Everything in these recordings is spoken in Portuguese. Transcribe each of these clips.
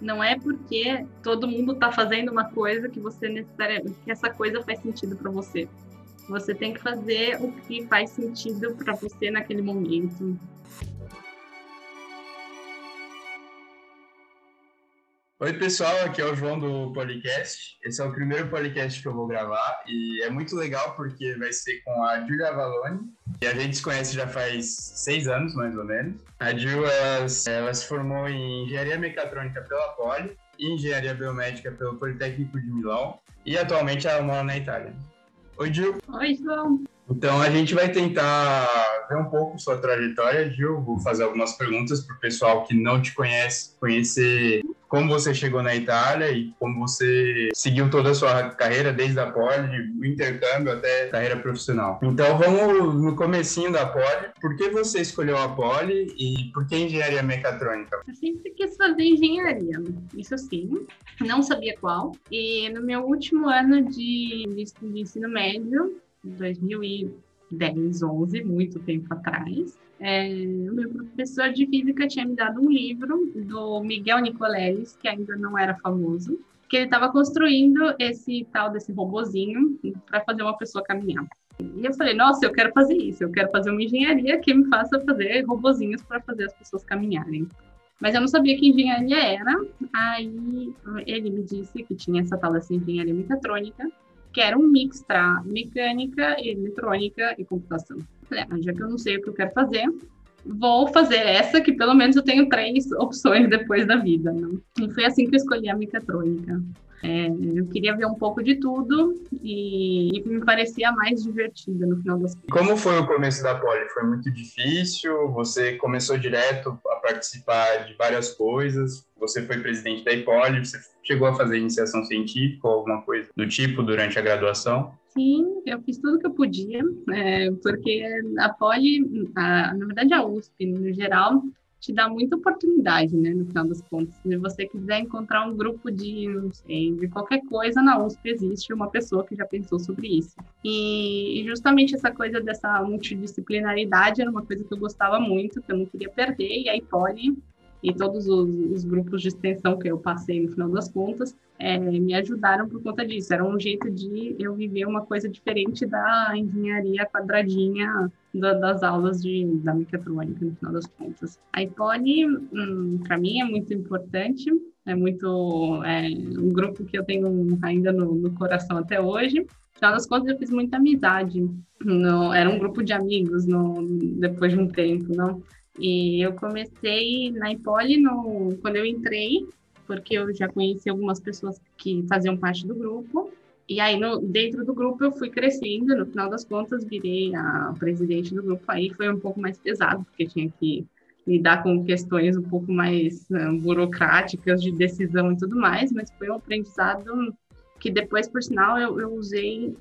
Não é porque todo mundo está fazendo uma coisa que você necessariamente que essa coisa faz sentido para você. Você tem que fazer o que faz sentido para você naquele momento. Oi, pessoal, aqui é o João do Podcast. Esse é o primeiro podcast que eu vou gravar e é muito legal porque vai ser com a Julia Avalone. E a gente se conhece já faz seis anos, mais ou menos. A Ju, ela, ela se formou em Engenharia Mecatrônica pela Poli e Engenharia Biomédica pelo Politécnico de Milão e atualmente ela mora na Itália. Oi, Gil. Oi, João. Então a gente vai tentar ver um pouco sua trajetória, Gil. Vou fazer algumas perguntas para o pessoal que não te conhece, conhecer como você chegou na Itália e como você seguiu toda a sua carreira, desde a Poli, o intercâmbio até carreira profissional. Então vamos no comecinho da Poli. Por que você escolheu a Poli e por que engenharia mecatrônica? Eu sempre quis fazer engenharia, isso sim, não sabia qual. E no meu último ano de, de ensino médio, 2010, 11, muito tempo atrás, é, o meu professor de física tinha me dado um livro do Miguel Nicoleles, que ainda não era famoso, que ele estava construindo esse tal desse robozinho para fazer uma pessoa caminhar. E eu falei, nossa, eu quero fazer isso, eu quero fazer uma engenharia que me faça fazer robozinhos para fazer as pessoas caminharem. Mas eu não sabia que engenharia era. Aí ele me disse que tinha essa tal dessa engenharia mecatrônica, que era um mix para mecânica, eletrônica e computação. Ah, já que eu não sei o que eu quero fazer, vou fazer essa, que pelo menos eu tenho três opções depois da vida. Né? E foi assim que eu escolhi a mecatrônica. É, eu queria ver um pouco de tudo e, e, me parecia mais divertida no final das contas. Como foi o começo da Poli? Foi muito difícil? Você começou direto a participar de várias coisas? Você foi presidente da IPOLI? Você chegou a fazer iniciação científica ou alguma coisa do tipo durante a graduação? Sim, eu fiz tudo que eu podia, é, porque a Poli, a, na verdade a USP no geral, te dá muita oportunidade, né, no final das contas. Se você quiser encontrar um grupo de, não sei, de qualquer coisa, na USP existe uma pessoa que já pensou sobre isso. E, e justamente essa coisa dessa multidisciplinaridade era uma coisa que eu gostava muito, que eu não queria perder, e a Poli e todos os, os, grupos de extensão que eu passei no final das contas é, me ajudaram por conta disso. Era um jeito de eu viver uma coisa diferente da engenharia quadradinha da, das aulas de, da mecatrônica no final das contas. A iPod, hum, para mim, é muito importante. É muito é, um grupo que eu tenho ainda no, no coração até hoje. No final das contas, eu fiz muita amizade. No, era um grupo de amigos no, depois de um tempo, não? E eu comecei na Impoli no, quando eu entrei, porque eu já conheci algumas pessoas que faziam parte do grupo. E aí, no, dentro do grupo, eu fui crescendo. No final das contas, virei a presidente do grupo. Aí foi um pouco mais pesado, porque tinha que lidar com questões um pouco mais um, burocráticas de decisão e tudo mais. Mas foi um aprendizado que depois, por sinal, eu, eu usei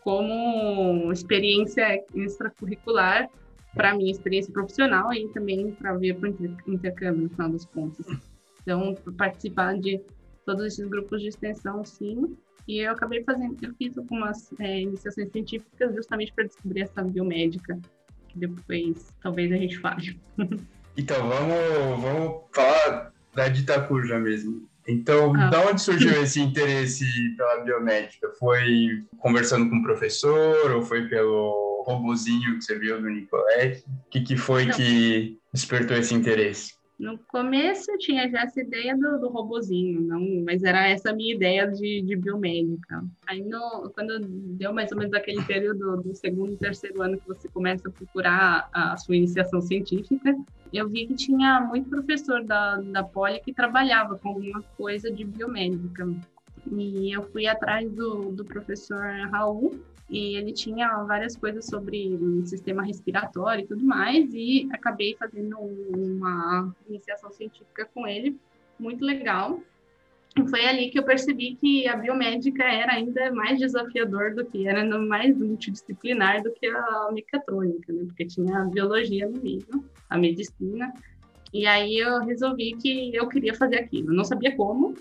como experiência extracurricular para minha experiência profissional e também para vir para o intercâmbio, no final das contas. Então, participar de todos esses grupos de extensão, sim. E eu acabei fazendo, eu fiz algumas é, iniciações científicas justamente para descobrir essa biomédica, que depois talvez a gente fale. Então, vamos, vamos falar da Ditacuja mesmo. Então, ah. da onde surgiu esse interesse pela biomédica? Foi conversando com o professor ou foi pelo robozinho que você viu do Nicolette? O que, que foi Não. que despertou esse interesse? No começo eu tinha já essa ideia do, do robozinho, não, mas era essa minha ideia de, de biomédica. Aí no, quando deu mais ou menos aquele período do segundo terceiro ano que você começa a procurar a, a sua iniciação científica, eu vi que tinha muito professor da, da Poli que trabalhava com alguma coisa de biomédica. E eu fui atrás do, do professor Raul, e ele tinha várias coisas sobre o sistema respiratório e tudo mais, e acabei fazendo uma iniciação científica com ele, muito legal. E foi ali que eu percebi que a biomédica era ainda mais desafiador do que era mais multidisciplinar do que a mecatrônica, né? porque tinha a biologia no meio, a medicina. E aí eu resolvi que eu queria fazer aquilo. não sabia como,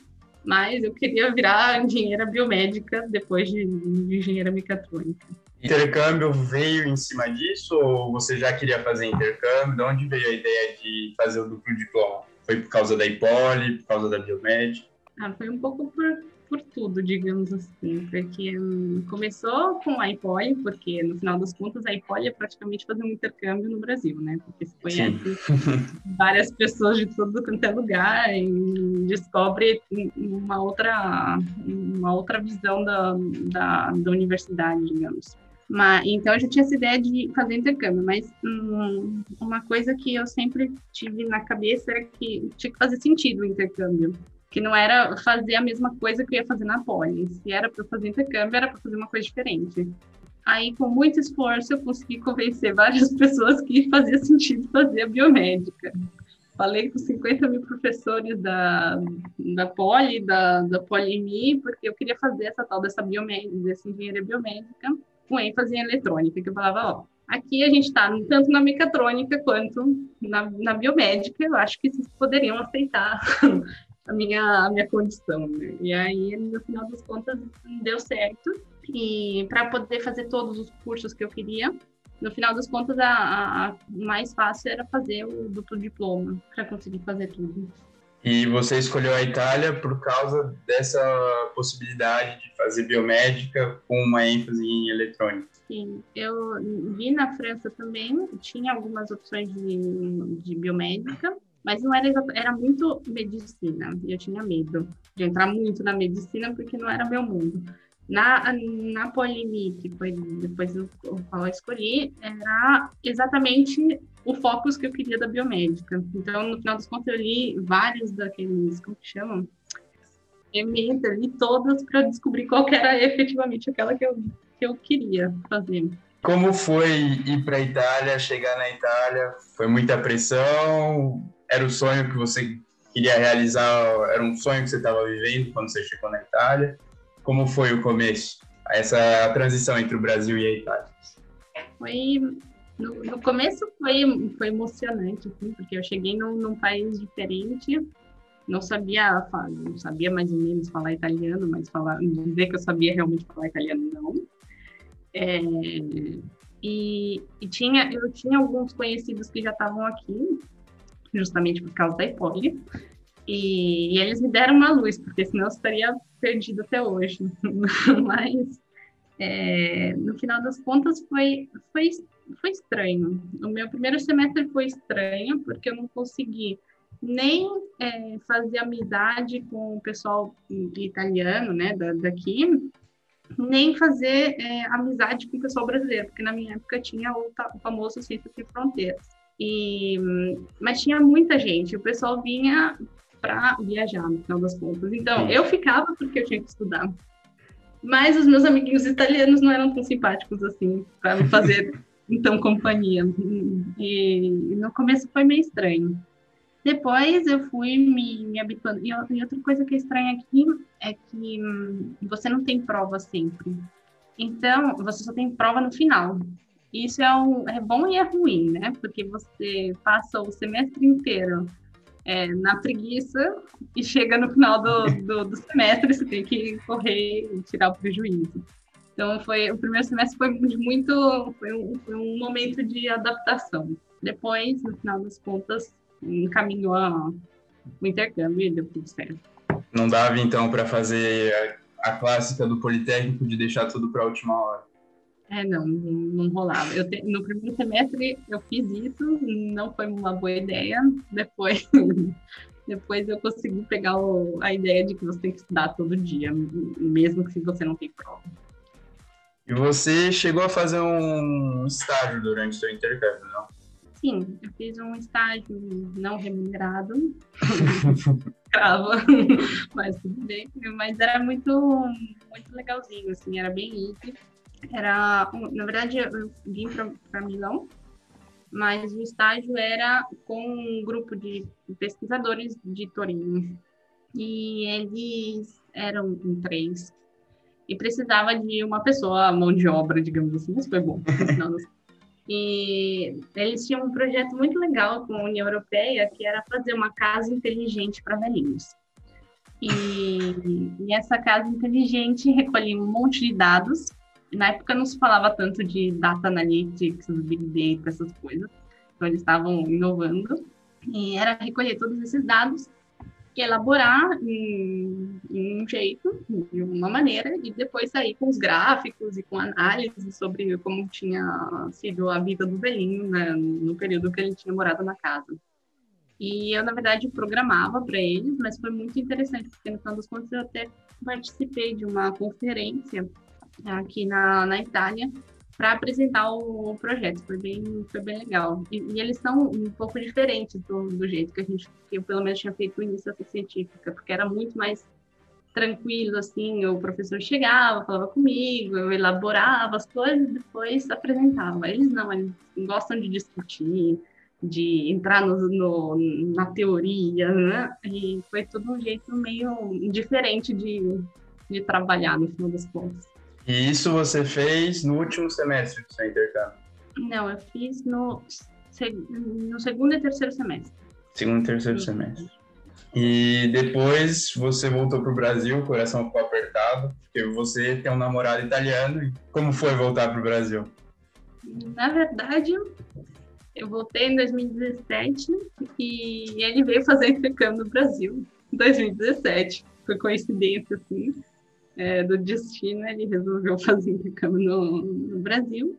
mas eu queria virar engenheira biomédica depois de, de engenheira mecatrônica. Intercâmbio veio em cima disso ou você já queria fazer intercâmbio? De onde veio a ideia de fazer o duplo diploma? Foi por causa da Ipoli, por causa da Biomed? Ah, foi um pouco por por tudo, digamos assim, porque hum, começou com a IPOI, porque no final das contas a IPOI é praticamente fazer um intercâmbio no Brasil, né? Porque se conhece várias pessoas de todo quanto é lugar e descobre uma outra, uma outra visão da, da, da universidade, digamos. Mas, então eu já tinha essa ideia de fazer intercâmbio, mas hum, uma coisa que eu sempre tive na cabeça era que tinha que fazer sentido o intercâmbio que não era fazer a mesma coisa que eu ia fazer na poli. Se era para fazer intercâmbio, era para fazer uma coisa diferente. Aí, com muito esforço, eu consegui convencer várias pessoas que fazia sentido fazer a biomédica. Falei com 50 mil professores da, da Poli, da, da Polimi, porque eu queria fazer essa tal dessa biomédica, dessa engenharia biomédica, com ênfase em eletrônica, que eu falava, ó, aqui a gente está tanto na mecatrônica quanto na, na biomédica, eu acho que vocês poderiam aceitar a minha, a minha condição. Né? E aí, no final das contas, deu certo. E para poder fazer todos os cursos que eu queria, no final das contas, a, a mais fácil era fazer o duplo diploma para conseguir fazer tudo. E você escolheu a Itália por causa dessa possibilidade de fazer biomédica com uma ênfase em eletrônica? Sim, eu vi na França também, tinha algumas opções de, de biomédica, mas não era era muito medicina. E eu tinha medo de entrar muito na medicina porque não era meu mundo. Na, na Polimi, que depois qual eu escolhi, era exatamente o foco que eu queria da biomédica. Então, no final das contas, eu li vários daqueles, como que chamam? Ementa, li todas para descobrir qual era efetivamente aquela que eu, que eu queria fazer. Como foi ir para a Itália, chegar na Itália? Foi muita pressão? Era o sonho que você queria realizar, era um sonho que você estava vivendo quando você chegou na Itália? Como foi o começo, essa transição entre o Brasil e a Itália? Foi no, no começo foi, foi emocionante, assim, porque eu cheguei num, num país diferente, não sabia não sabia mais ou menos falar italiano, mas falar, dizer que eu sabia realmente falar italiano não. É, e, e, tinha, eu tinha alguns conhecidos que já estavam aqui, justamente por causa da Epoli. E, e, eles me deram uma luz, porque senão eu estaria perdido até hoje. Mas, é, no final das contas, foi, foi, foi estranho. O meu primeiro semestre foi estranho, porque eu não consegui nem é, fazer amizade com o pessoal italiano, né, da, daqui, nem fazer é, amizade com o pessoal brasileiro, porque na minha época tinha o, o famoso Ciências Sem Fronteiras. E, mas tinha muita gente, o pessoal vinha para viajar, no final das contas. Então, eu ficava porque eu tinha que estudar. Mas os meus amiguinhos italianos não eram tão simpáticos assim, para me fazer então companhia. E, e, no começo foi meio estranho. Depois eu fui me, me habituando. E, e outra coisa que é estranha aqui é que hum, você não tem prova sempre. Então, você só tem prova no final. Isso é, um, é bom e é ruim, né? Porque você passa o semestre inteiro é, na preguiça e chega no final do, do, do semestre você tem que correr e tirar o prejuízo. Então foi o primeiro semestre foi muito foi um, foi um momento de adaptação. Depois, no final das contas, encaminhou a, o intercâmbio e deu tudo certo. Não dava então para fazer a, a clássica do Politécnico de deixar tudo para a última hora. É, não, não rolava. Eu te, no primeiro semestre eu fiz isso, não foi uma boa ideia. Depois, depois eu consegui pegar o, a ideia de que você tem que estudar todo dia, mesmo que você não tem prova. E você chegou a fazer um estágio durante o seu intercâmbio, não? Sim, eu fiz um estágio não remunerado, crava, mas tudo bem. Mas era muito, muito legalzinho, assim, era bem easy era, na verdade, eu vim para Milão, mas o estágio era com um grupo de pesquisadores de Torino. E eles eram em três. E precisava de uma pessoa, mão de obra, digamos assim, mas foi bom. e eles tinham um projeto muito legal com a União Europeia, que era fazer uma casa inteligente para velhinhos. E, e essa casa inteligente recolhia um monte de dados na época não se falava tanto de data analytics, big data, essas coisas. Então eles estavam inovando. E era recolher todos esses dados, elaborar em, em, um jeito, de uma maneira, e depois sair com os gráficos e com análise sobre como tinha sido a vida do velhinho né, no período que ele tinha morado na casa. E eu, na verdade, programava para eles, mas foi muito interessante, porque no final das contas eu até participei de uma conferência aqui na, na Itália para apresentar o, projeto. Foi bem, foi bem legal. E, e, eles são um pouco diferentes do, do jeito que a gente, que eu pelo menos tinha feito iniciação científica, porque era muito mais tranquilo, assim, o professor chegava, falava comigo, eu elaborava as coisas, depois apresentava. Eles não, eles gostam de discutir, de entrar no, no, na teoria, né? E foi tudo um jeito meio diferente de, de trabalhar, no final das contas. E isso você fez no último semestre do seu intercâmbio? Não, eu fiz no, no segundo e terceiro semestre. Segundo e terceiro semestre. E depois você voltou para o Brasil, o coração ficou apertado, porque você tem um namorado italiano. Como foi voltar para o Brasil? Na verdade, eu voltei em 2017 e ele veio fazer intercâmbio no Brasil em 2017. Foi coincidência, assim, é, do destino, ele resolveu fazer intercâmbio no, no Brasil.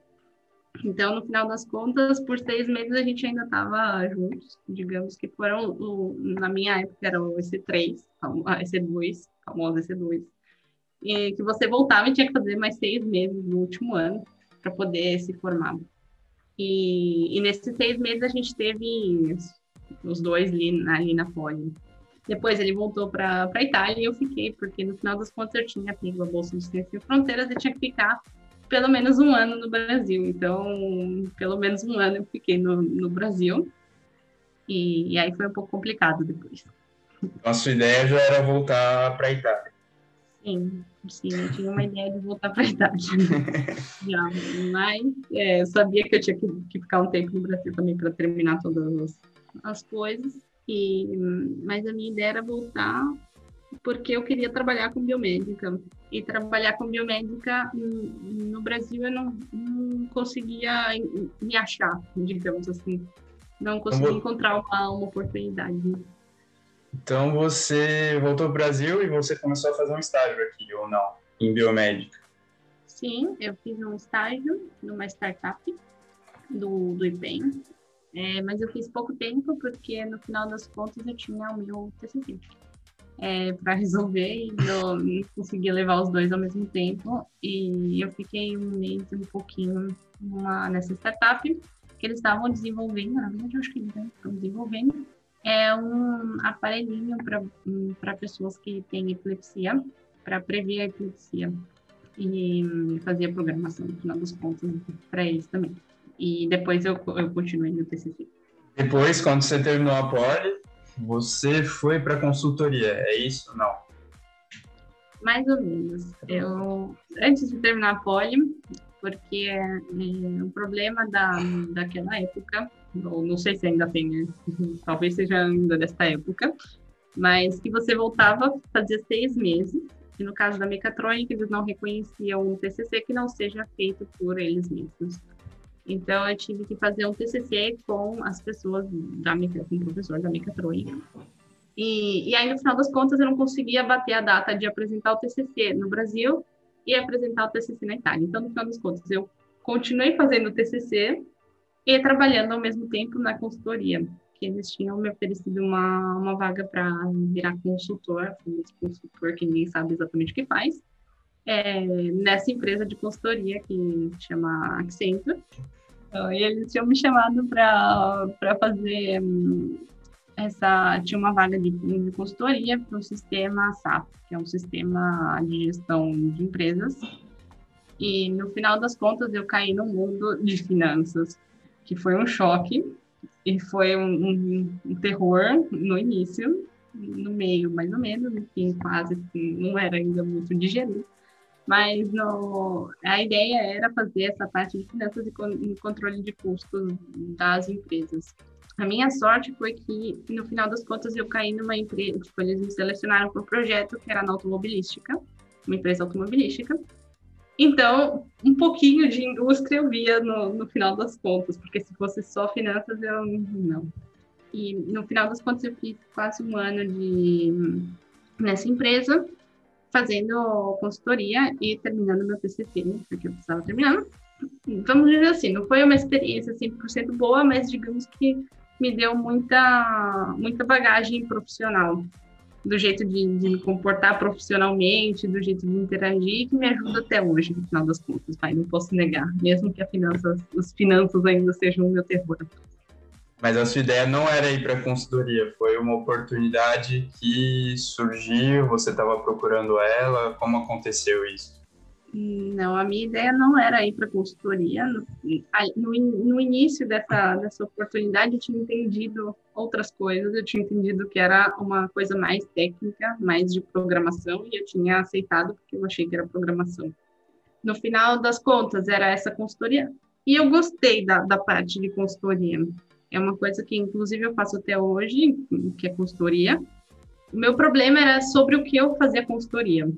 Então, no final das contas, por seis meses a gente ainda estava juntos. Digamos que foram, o, na minha época, era o EC3, EC2, famoso EC2. E que você voltava e tinha que fazer mais seis meses no último ano para poder se formar. E, e nesses seis meses a gente teve os dois ali, ali na Poli. Depois ele voltou para a Itália e eu fiquei, porque no final das contas eu tinha pego a Bolsa de Ciência e Fronteiras e tinha que ficar pelo menos um ano no Brasil. Então, pelo menos um ano eu fiquei no, no Brasil. E, e aí foi um pouco complicado depois. A sua ideia já era voltar para a Itália? Sim, sim, eu tinha uma ideia de voltar para a Itália. Já, mas é, eu sabia que eu tinha que, que, ficar um tempo no Brasil também para terminar todas as, as coisas. E, mas a minha ideia era voltar porque eu queria trabalhar com biomédica. E trabalhar com biomédica no Brasil eu não, não conseguia me achar, digamos assim. Não conseguia encontrar uma, uma oportunidade. Então você voltou para o Brasil e você começou a fazer um estágio aqui, ou não? Em biomédica? Sim, eu fiz um estágio numa startup do, do IPEM, é, mas eu fiz pouco tempo porque no final das contas eu tinha o meu TCC é, para resolver e eu não conseguia levar os dois ao mesmo tempo. E eu fiquei um mês e um pouquinho nessa startup que eles estavam desenvolvendo, na verdade eu acho que eles estão desenvolvendo, é um aparelhinho para pessoas que têm epilepsia, para prever a epilepsia. E fazia programação, no final dos contos, para eles também. E depois eu, eu continuei no TCC. Depois, quando você terminou a Poli, você foi para consultoria, é isso? Não? Mais ou menos. Eu, antes de terminar a Poli, porque é, é, o problema da, daquela época ou não sei se ainda tem, né? talvez seja ainda desta época, mas que você voltava, fazia seis meses, e no caso da mecatrônica, eles não reconheciam um TCC que não seja feito por eles mesmos. Então, eu tive que fazer um TCC com as pessoas, da com o professor da mecatrônica. E, e aí, no final das contas, eu não conseguia bater a data de apresentar o TCC no Brasil e apresentar o TCC na Itália. Então, no final das contas, eu continuei fazendo o TCC, e trabalhando ao mesmo tempo na consultoria, que eles tinham me oferecido uma, uma vaga para virar consultor, consultor que ninguém sabe exatamente o que faz, é, nessa empresa de consultoria que chama Accenture. Então, e eles tinham me chamado para fazer hum, essa. Tinha uma vaga de, de consultoria para o sistema SAP, que é um sistema de gestão de empresas. E no final das contas, eu caí no mundo de finanças que foi um choque e foi um, um, um terror no início, no meio mais ou menos, no fim quase não era ainda muito digerido. Mas no, a ideia era fazer essa parte de finanças e, con, controle de custos das empresas. A minha sorte foi que, no final das contas, eu caí numa empresa, tipo, eles me selecionaram para um projeto que era na automobilística, uma empresa automobilística, então, um pouquinho de indústria eu via no, no final das contas, porque se fosse só finanças, eu não. E no final das contas eu fiz quase um ano de nessa empresa, fazendo consultoria e terminando meu TCC, né, porque eu precisava terminar. Vamos dizer assim, não foi uma experiência 100% boa, mas digamos que me deu muita, muita bagagem profissional, do jeito de, de, me comportar profissionalmente, do jeito de interagir, que me ajuda até hoje, no final das contas, pai, não posso negar, mesmo que a finanças, as finanças ainda sejam o meu terror. Mas a sua ideia não era ir para a consultoria, foi uma oportunidade que surgiu, você estava procurando ela, como aconteceu isso? Não, a minha ideia não era ir para a consultoria. No, no, início dessa, dessa oportunidade, eu tinha entendido outras coisas, eu tinha entendido que era uma coisa mais técnica, mais de programação, e eu tinha aceitado porque eu achei que era programação. No final das contas, era essa consultoria, e eu gostei da, da parte de consultoria. É uma coisa que, inclusive, eu faço até hoje, que é consultoria. O meu problema era sobre o que eu fazia consultoria,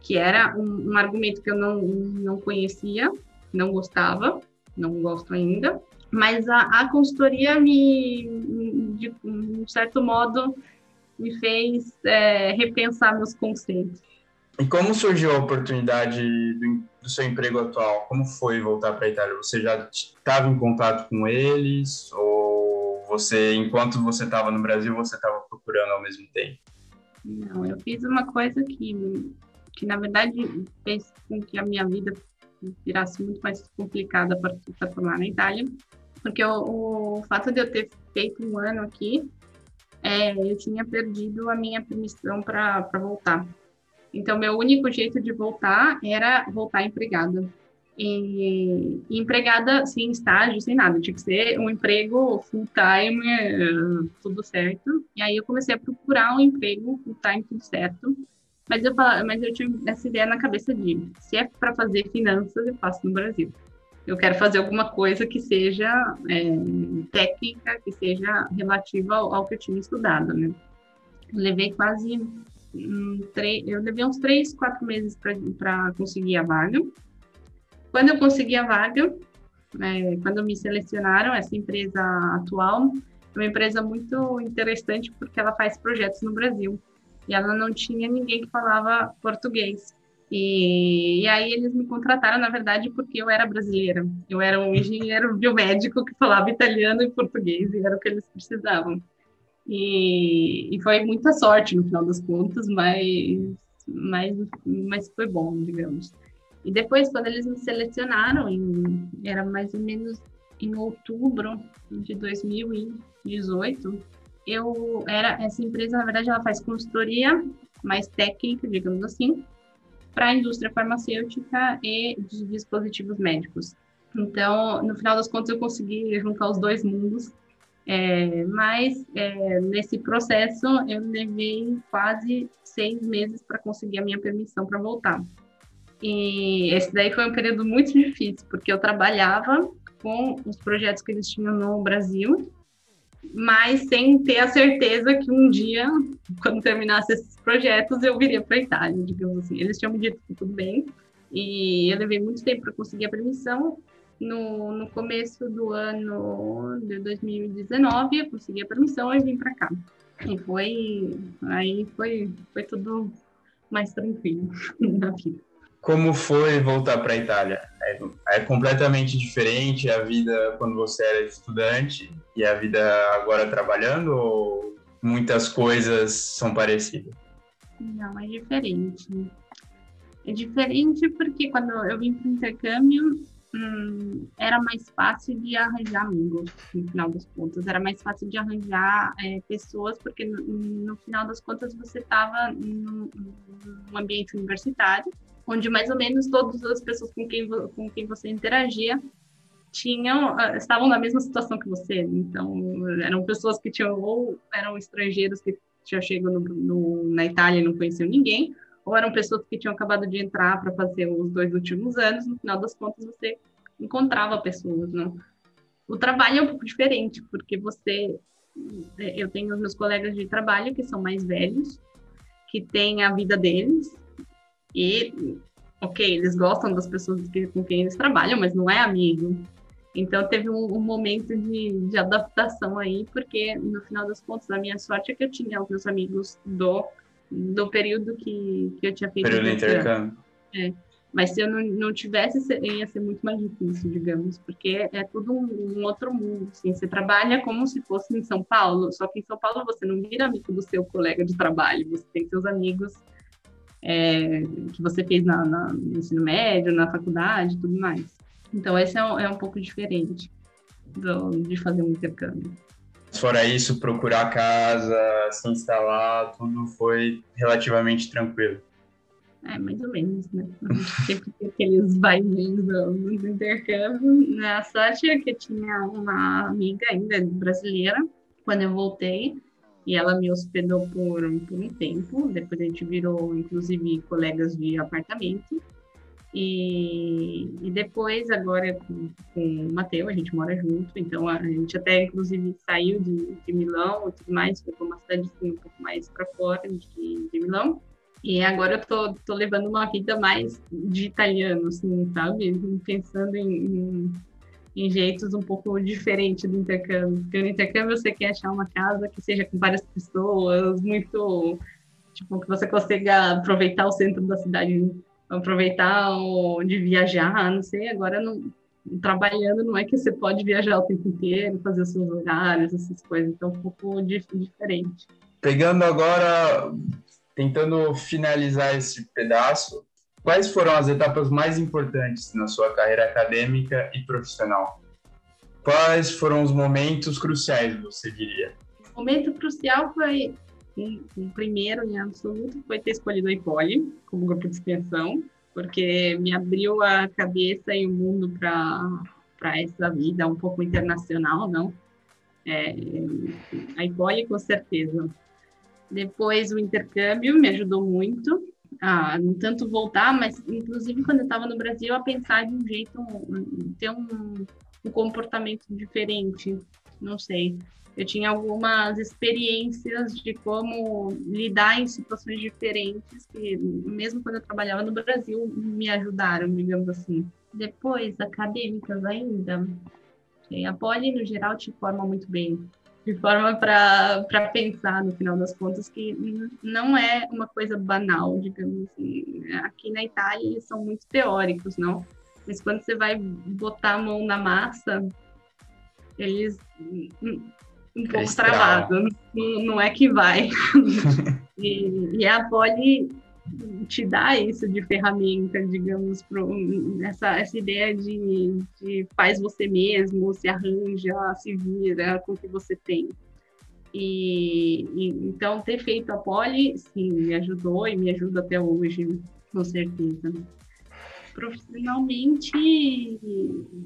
que era um, um argumento que eu não, não conhecia, não gostava, não gosto ainda, mas a, a consultoria me, de um certo modo, me fez é, repensar meus conceitos. E como surgiu a oportunidade do, do seu emprego atual? Como foi voltar para a Itália? Você já estava em contato com eles? Ou você, enquanto você estava no Brasil, você estava procurando ao mesmo tempo? Não, eu fiz uma coisa que, que na verdade, fez com que a minha vida virasse muito mais complicada para tornar na Itália. Porque o, o fato de eu ter feito um ano aqui, é, eu tinha perdido a minha permissão para voltar. Então, meu único jeito de voltar era voltar empregada. E, e empregada sem estágio, sem nada, tinha que ser um emprego full time, eh, tudo certo. E aí eu comecei a procurar um emprego full time, tudo certo. Mas eu, mas eu tinha essa ideia na cabeça de se é para fazer finanças, eu faço no Brasil. Eu quero fazer alguma coisa que seja é, técnica, que seja relativa ao, ao que eu tinha estudado, né? Levei quase eu levei uns três, quatro meses para conseguir a vaga. Quando eu consegui a vaga, é, quando me selecionaram, essa empresa atual é uma empresa muito interessante porque ela faz projetos no Brasil. E ela não tinha ninguém que falava português. E, e, aí eles me contrataram, na verdade, porque eu era brasileira. Eu era um engenheiro biomédico que falava italiano e português, e era o que eles precisavam. E, e foi muita sorte no final das contas, mas, mas, mas foi bom, digamos. E depois, quando eles me selecionaram, em, era mais ou menos em outubro de 2018, eu era essa empresa, na verdade, ela faz consultoria mais técnica, digamos assim, para a indústria farmacêutica e de dispositivos médicos. Então, no final das contas, eu consegui juntar os dois mundos é, mas é, nesse processo eu levei quase seis meses para conseguir a minha permissão para voltar. E esse daí foi um período muito difícil, porque eu trabalhava com os projetos que eles tinham no Brasil, mas sem ter a certeza que um dia, quando terminasse esses projetos, eu viria para a Itália, digamos assim. Eles tinham me dito que tudo bem, e eu levei muito tempo para conseguir a permissão, no, no começo do ano de 2019, eu consegui a permissão e vim para cá. E foi, aí foi, foi tudo mais tranquilo na vida. Como foi voltar para a Itália? É, é, completamente diferente a vida quando você era estudante e a vida agora trabalhando ou muitas coisas são parecidas? Não, é diferente. É diferente porque quando eu vim para o intercâmbio, hum, era mais fácil de arranjar amigos, no final das contas. Era mais fácil de arranjar é, pessoas, porque no, no, final das contas você estava num, num, ambiente universitário, onde mais ou menos todas as pessoas com quem, com quem você interagia tinham ah, estavam na mesma situação que você. Então, eram pessoas que tinham ou eram estrangeiros que tinham chegado no, no, na Itália e não conheciam ninguém, ou eram pessoas que tinham acabado de entrar para fazer os dois últimos anos, no final das contas você encontrava pessoas, né? O trabalho é um pouco diferente, porque você é, eu tenho meus colegas de trabalho que são mais velhos, que têm a vida deles e ok, eles gostam das pessoas com quem eles trabalham, mas não é amigo. Então teve um, um momento de, de, adaptação aí, porque no final das contas, a minha sorte é que eu tinha os meus amigos do, do período que, que eu tinha feito. Período intercâmbio. É. Mas se eu não, não tivesse, ia ser muito mais difícil, digamos, porque é tudo um, um, outro mundo. Assim. Você trabalha como se fosse em São Paulo, só que em São Paulo você não vira amigo do seu colega de trabalho, você tem seus amigos é, que você fez na, na, no ensino médio, na faculdade tudo mais. Então, esse é um, é um pouco diferente do, de fazer um intercâmbio. Fora isso, procurar casa, se instalar, tudo foi relativamente tranquilo. É, mais ou menos, né? Sempre tem aqueles vaivens do, do intercâmbio. A sorte é que tinha uma amiga ainda brasileira, quando eu voltei, e ela me hospedou por, por um tempo. Depois a gente virou, inclusive, colegas de apartamento. E, e depois, agora com, o Matheus, a gente mora junto, então a gente até, inclusive, saiu de, de Milão e tudo mais, foi para uma cidade assim, um pouco mais para fora de, de Milão. E agora eu tô, tô levando uma vida mais de italiano, assim, sabe? Pensando em, em, em jeitos um pouco diferentes do intercâmbio. Porque no intercâmbio você quer achar uma casa que seja com várias pessoas, muito. Tipo, que você consiga aproveitar o centro da cidade, aproveitar o, de viajar, não sei. Agora, não, trabalhando, não é que você pode viajar o tempo inteiro, fazer os seus horários, essas coisas. Então, é um pouco diferente. Pegando agora tentando finalizar esse pedaço, quais foram as etapas mais importantes na sua carreira acadêmica e profissional? Quais foram os momentos cruciais, você diria? O momento crucial foi, o primeiro em absoluto, foi ter escolhido a Ipoli como grupo de extensão, porque me abriu a cabeça e o mundo para essa vida um pouco internacional, não? É, a Ipoli, com certeza. Depois o intercâmbio me ajudou muito a não tanto voltar, mas inclusive quando eu estava no Brasil a pensar de um jeito, ter um, um comportamento diferente, não sei. Eu tinha algumas experiências de como lidar em situações diferentes que, mesmo quando eu trabalhava no Brasil, me ajudaram, digamos assim. Depois, acadêmicas ainda. A Poli, no geral, te forma muito bem de forma para pensar, no final das contas, que não é uma coisa banal, digamos assim. Aqui na Itália eles são muito teóricos, não? Mas quando você vai botar a mão na massa, eles um pouco travado, não, não é que vai. e, e a Poli te dá isso de ferramenta, digamos, pro, essa, essa ideia de, de faz você mesmo, se arranja, se vira com o que você tem. E, e, então ter feito a poli, sim, me ajudou e me ajuda até hoje, com certeza. Profissionalmente,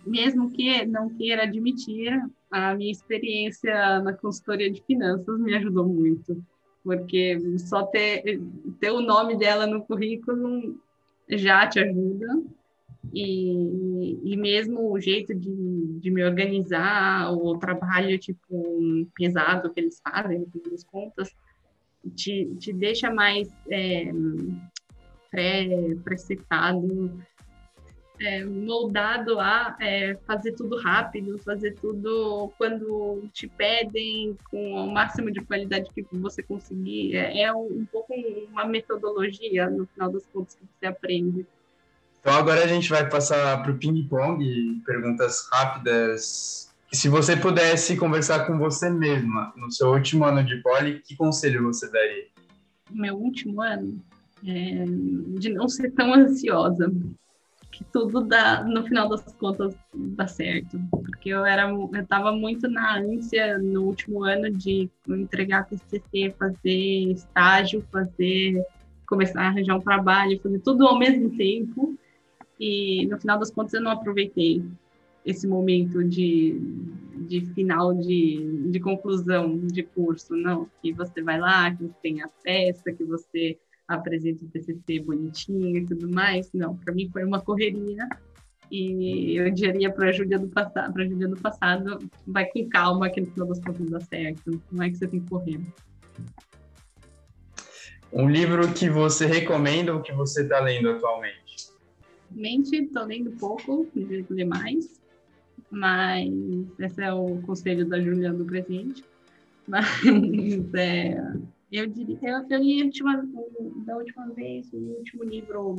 mesmo que não queira admitir, a minha experiência na consultoria de finanças me ajudou muito porque só ter, ter o nome dela no currículo já te ajuda. E, e mesmo o jeito de, de me organizar, o trabalho tipo pesado que eles fazem, no fim das contas, te, te deixa mais é, pré-precitado é, moldado a é, fazer tudo rápido, fazer tudo quando te pedem, com o máximo de qualidade que você conseguir. É, é um, um, pouco uma metodologia, no final das contas, que você aprende. Então agora a gente vai passar para o ping-pong, perguntas rápidas. Se você pudesse conversar com você mesma no seu último ano de poli, que conselho você daria? Meu último ano? É, de não ser tão ansiosa que tudo dá, no final das contas, dá certo. Porque eu era, eu estava muito na ânsia no último ano de entregar TCC, fazer estágio, fazer, começar a arranjar um trabalho, fazer tudo ao mesmo tempo. E no final das contas eu não aproveitei esse momento de, de final de, de conclusão de curso, não. Que você vai lá, que você tem a festa, que você apresenta o TCC bonitinho e tudo mais. Não, para mim foi uma correria. E eu diria para a Júlia do passado, para Júlia do passado, vai com calma que no final das contas dá certo. Não é que você tem que correr. Um livro que você recomenda ou que você está lendo atualmente? Atualmente estou lendo pouco, deveria ler mais. mas esse é o conselho da Juliana do presente. Mas é, eu diria, eu, eu li última, da última vez, o último livro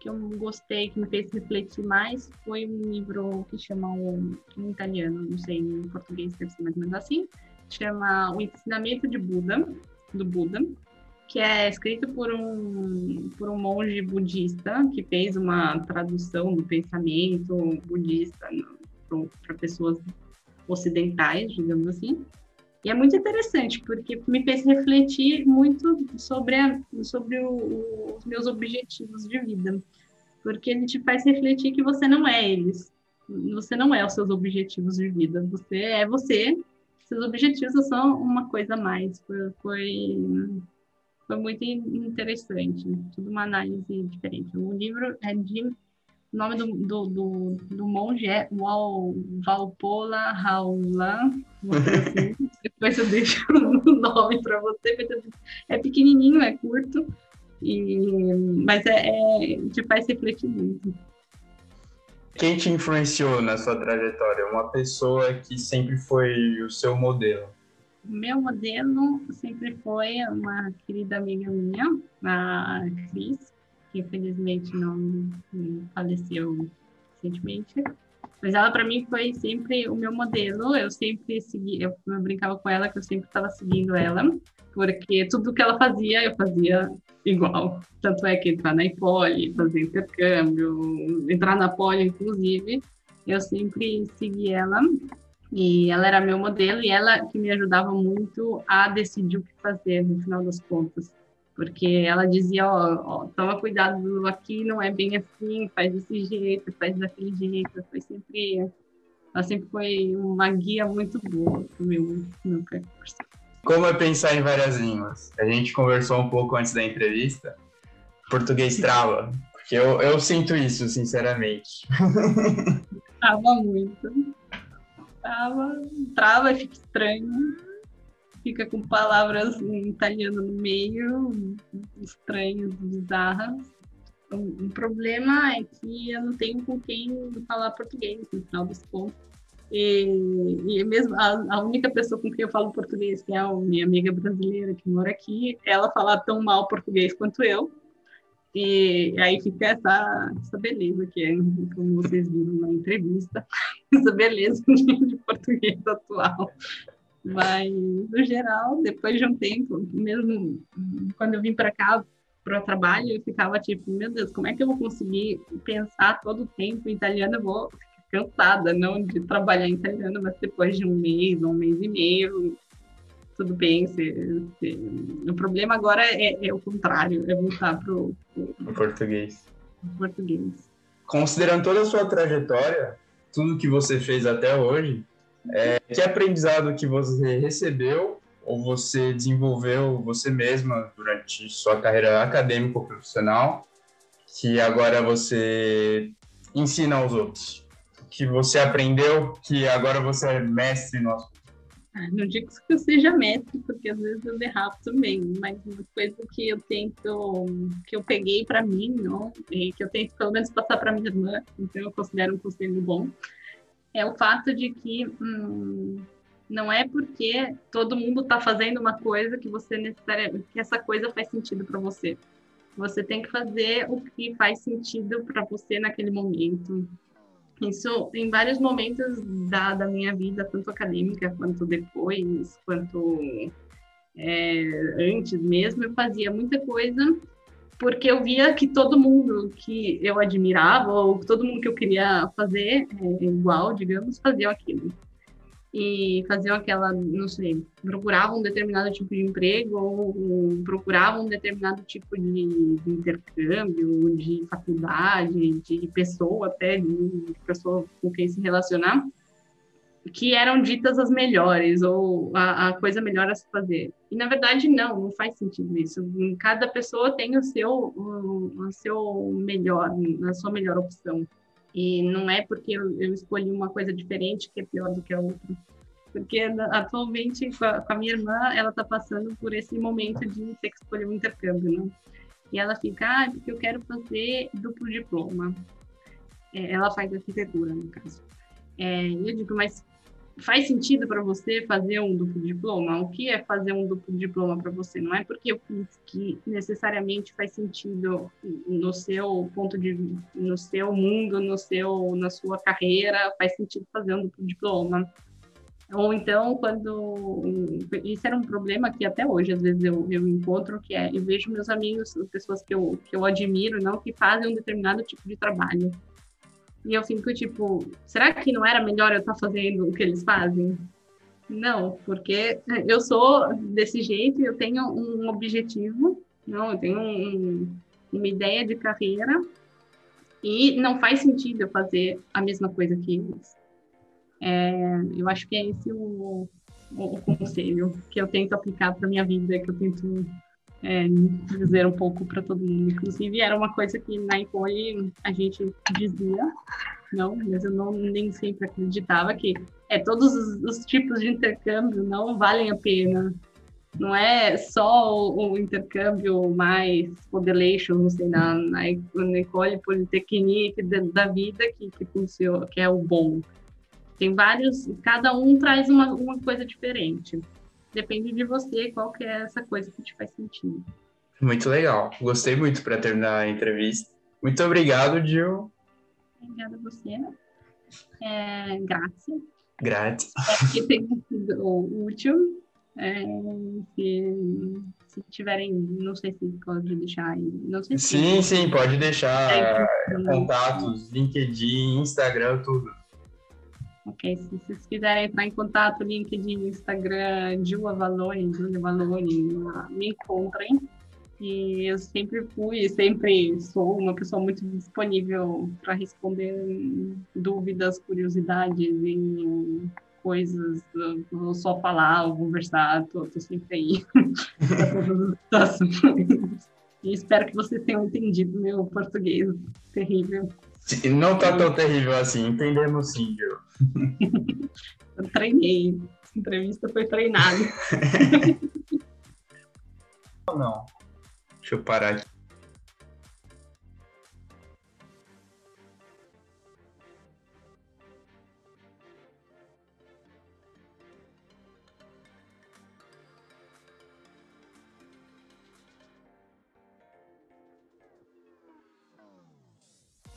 que eu gostei, que me fez refletir mais, foi um livro que chama um, em italiano, não sei, em português deve ser mais ou menos assim, chama O Ensinamento de Buda, do Buda, que é escrito por um, por um monge budista que fez uma tradução do pensamento budista para pessoas ocidentais, digamos assim. E é muito interessante, porque me fez refletir muito sobre, a, sobre o, os meus objetivos de vida. Porque ele te faz refletir que você não é eles. Você não é os seus objetivos de vida. Você é você. Seus objetivos são uma coisa a mais. Foi, foi, foi muito interessante. Tudo uma análise diferente. O livro é de o nome do, do, do, do monge é Valpola Raulan. Assim. Depois eu deixo o nome para você. É pequenininho, é curto, e, mas é, é, te faz refletir muito. Quem te influenciou na sua trajetória? Uma pessoa que sempre foi o seu modelo? Meu modelo sempre foi uma querida amiga minha, a Cris, que infelizmente não faleceu recentemente. Mas ela para mim foi sempre o meu modelo. Eu sempre segui, eu, brincava com ela que eu sempre estava seguindo ela, porque tudo que ela fazia eu fazia igual. Tanto é que entrar na Ipoli, fazer intercâmbio, entrar na Poli, inclusive, eu sempre segui ela. E ela era meu modelo e ela que me ajudava muito a decidir o que fazer no final das contas porque ela dizia, ó, ó, toma cuidado aqui, não é bem assim, faz desse jeito, faz daquele jeito, foi sempre, ela sempre foi uma guia muito boa pro meu, meu percurso. Como é pensar em várias línguas? A gente conversou um pouco antes da entrevista, português trava, porque eu, eu sinto isso, sinceramente. Trava muito. Trava, trava, fica estranho fica com palavras em italiano no meio, estranhas, bizarras. Um, um problema é que eu não tenho com quem falar português, no final dos contos. E, e mesmo a, a, única pessoa com quem eu falo português, que é a minha amiga brasileira que mora aqui, ela fala tão mal português quanto eu. E aí fica essa, essa beleza que é, como vocês viram na entrevista, essa beleza de português atual. Mas, no geral, depois de um tempo, mesmo quando eu vim para cá, para o trabalho, eu ficava tipo, meu Deus, como é que eu vou conseguir pensar todo o tempo em italiano? Eu vou ficar cansada, não de trabalhar em italiano, mas depois de um mês, um mês e meio, tudo bem. Se, se... O problema agora é, é, o contrário, é voltar para o português. português. Considerando toda a sua trajetória, tudo que você fez até hoje, é, que aprendizado que você recebeu ou você desenvolveu você mesma durante sua carreira acadêmica ou profissional que agora você ensina aos outros? Que você aprendeu que agora você é mestre nosso? Ah, não digo que eu seja mestre, porque às vezes eu derrapo também, mas uma coisa que eu tento, que eu peguei para mim, não, que eu tento pelo menos passar para minha irmã, então eu considero um conselho bom, é o fato de que hum, não é porque todo mundo está fazendo uma coisa que você necessariamente que essa coisa faz sentido para você. Você tem que fazer o que faz sentido para você naquele momento. Isso em vários momentos da, da minha vida, tanto acadêmica quanto depois, quanto é, antes mesmo, eu fazia muita coisa porque eu via que todo mundo que eu admirava, ou todo mundo que eu queria fazer é, igual, digamos, faziam aquilo. E faziam aquela, não sei, procuravam um determinado tipo de emprego, ou procuravam um determinado tipo de, de intercâmbio, de faculdade, de pessoa até, de pessoa com quem se relacionar que eram ditas as melhores ou a, a, coisa melhor a se fazer. E na verdade não, não faz sentido isso. Cada pessoa tem o seu o, o seu melhor, a sua melhor opção. E não é porque eu, eu, escolhi uma coisa diferente que é pior do que a outra. Porque atualmente com a, com a minha irmã, ela está passando por esse momento de ter que escolher um intercâmbio, né? E ela fica, ah, porque eu quero fazer duplo diploma. É, ela faz arquitetura, no caso É, eu digo, mas faz sentido para você fazer um duplo diploma? O que é fazer um duplo diploma para você? Não é porque eu fiz que necessariamente faz sentido no seu ponto de no seu mundo, no seu na sua carreira, faz sentido fazer um duplo diploma. Ou então, quando. Isso era um problema que até hoje, às vezes, eu, eu encontro, que é: eu vejo meus amigos, pessoas que eu, que eu admiro, não, que fazem um determinado tipo de trabalho. E eu fico tipo: será que não era melhor eu estar fazendo o que eles fazem? Não, porque eu sou desse jeito eu tenho um objetivo, não, eu tenho um, uma ideia de carreira e não faz sentido eu fazer a mesma coisa que eles. É, eu acho que é esse o, o, o conselho que eu tento aplicar para minha vida, que eu tento é, dizer um pouco para todo mundo. Inclusive, era uma coisa que na Icone a gente dizia, não, mas eu não, nem sempre acreditava que é, todos os, os tipos de intercâmbio não valem a pena. Não é só o, o intercâmbio mais modelation, não sei, na, na, na Ecole Polytechnique da, da vida que, que funciona, que é o bom tem vários, cada um traz uma, uma coisa diferente. Depende de você qual que é essa coisa que te faz sentido. Muito legal. Gostei muito para terminar a entrevista. Muito obrigado, Gil. Obrigada a você. É, graças. Grátis. É que tenha sido útil. É, se, se tiverem, não sei se pode deixar aí. Não sei sim, sim, pode deixar é, contatos, LinkedIn, Instagram, tudo. Ok, se vocês quiserem entrar em contato, LinkedIn, Instagram, Gil Valone, Júlia Valone, me encontrem. E eu sempre fui, sempre sou uma pessoa muito disponível para responder dúvidas, curiosidades e coisas, ou só falar conversar, tô sempre aí. E espero que vocês tenham entendido meu português terrível. Não tá tão terrível assim, entendemos sim, Gil. Eu treinei. A entrevista foi treinada. Não. Deixa eu parar aqui.